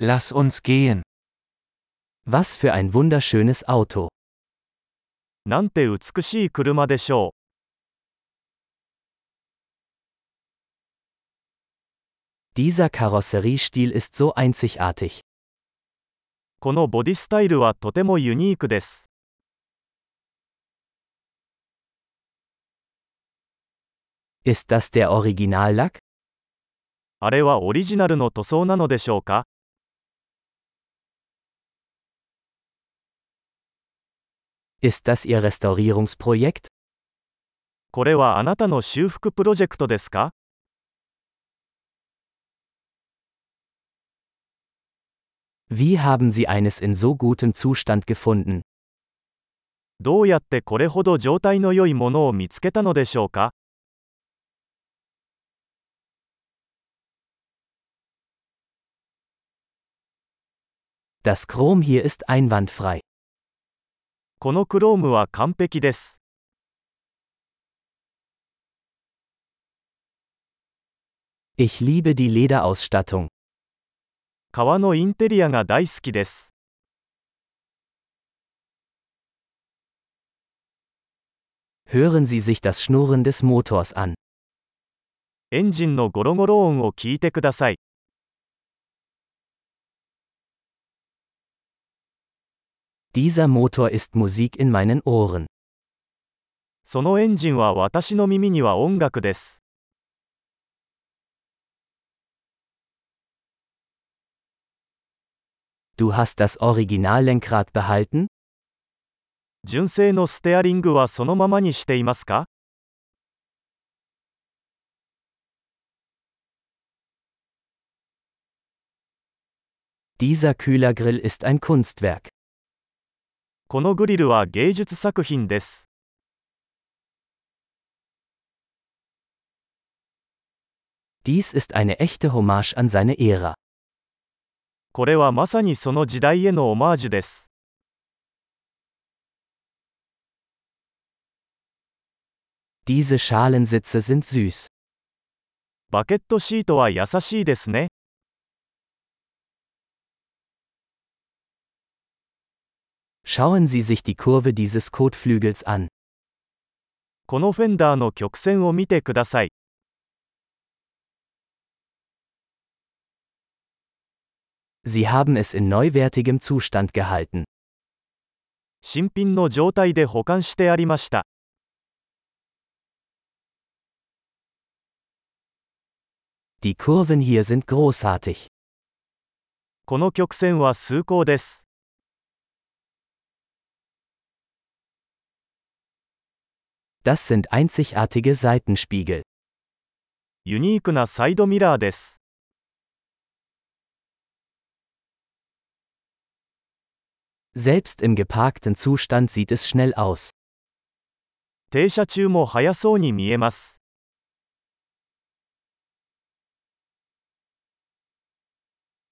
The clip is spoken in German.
Lass uns gehen. Was für ein wunderschönes Auto. なんて美しい車でしょ Dieser Karosseriestil ist so einzigartig. う。このボディスタイルはとてもユニークです。 Ist das der Originallack? あれはオリジナルの塗装なのでしょうか Ist das Ihr Restaurierungsprojekt? これはあなたの修復プロジェクトですか Wie haben Sie eines in so gutem Zustand gefunden? どうやってこれほど状態の良いものを見つけたのでしょうか Das Chrom hier ist einwandfrei. このクロームは完璧です。Ich liebe die Lederausstattung. 革のインテリアが大好きです。Hören Sie sich das Schnurren des Motors an. エンジンのゴロゴロ音を聞いてください。Dieser Motor ist Musik in meinen Ohren. そのエンジンは私の耳には音楽です。 Du hast das Originallenkrad behalten? 純正のステアリングはそのままにしていますか Dieser Kühlergrill ist ein Kunstwerk. このグリルは芸術作品です。Dies ist eine echte Hommage an seine Ära. これはまさにその時代へのオマージュです。Diese Schalensitze sind süß. バケットシートは優しいですね。Schauen Sie sich die Kurve dieses Kotflügels an. このフェンダーの曲線を見てください。 Sie haben es in neuwertigem Zustand gehalten. 新品の状態で保管してありました。 Die Kurven hier sind großartig. この曲線は崇高です。 Das sind einzigartige Seitenspiegel. ユニークなサイドミラーです。 Selbst im geparkten Zustand sieht es schnell aus. 停車中も速そうに見えます。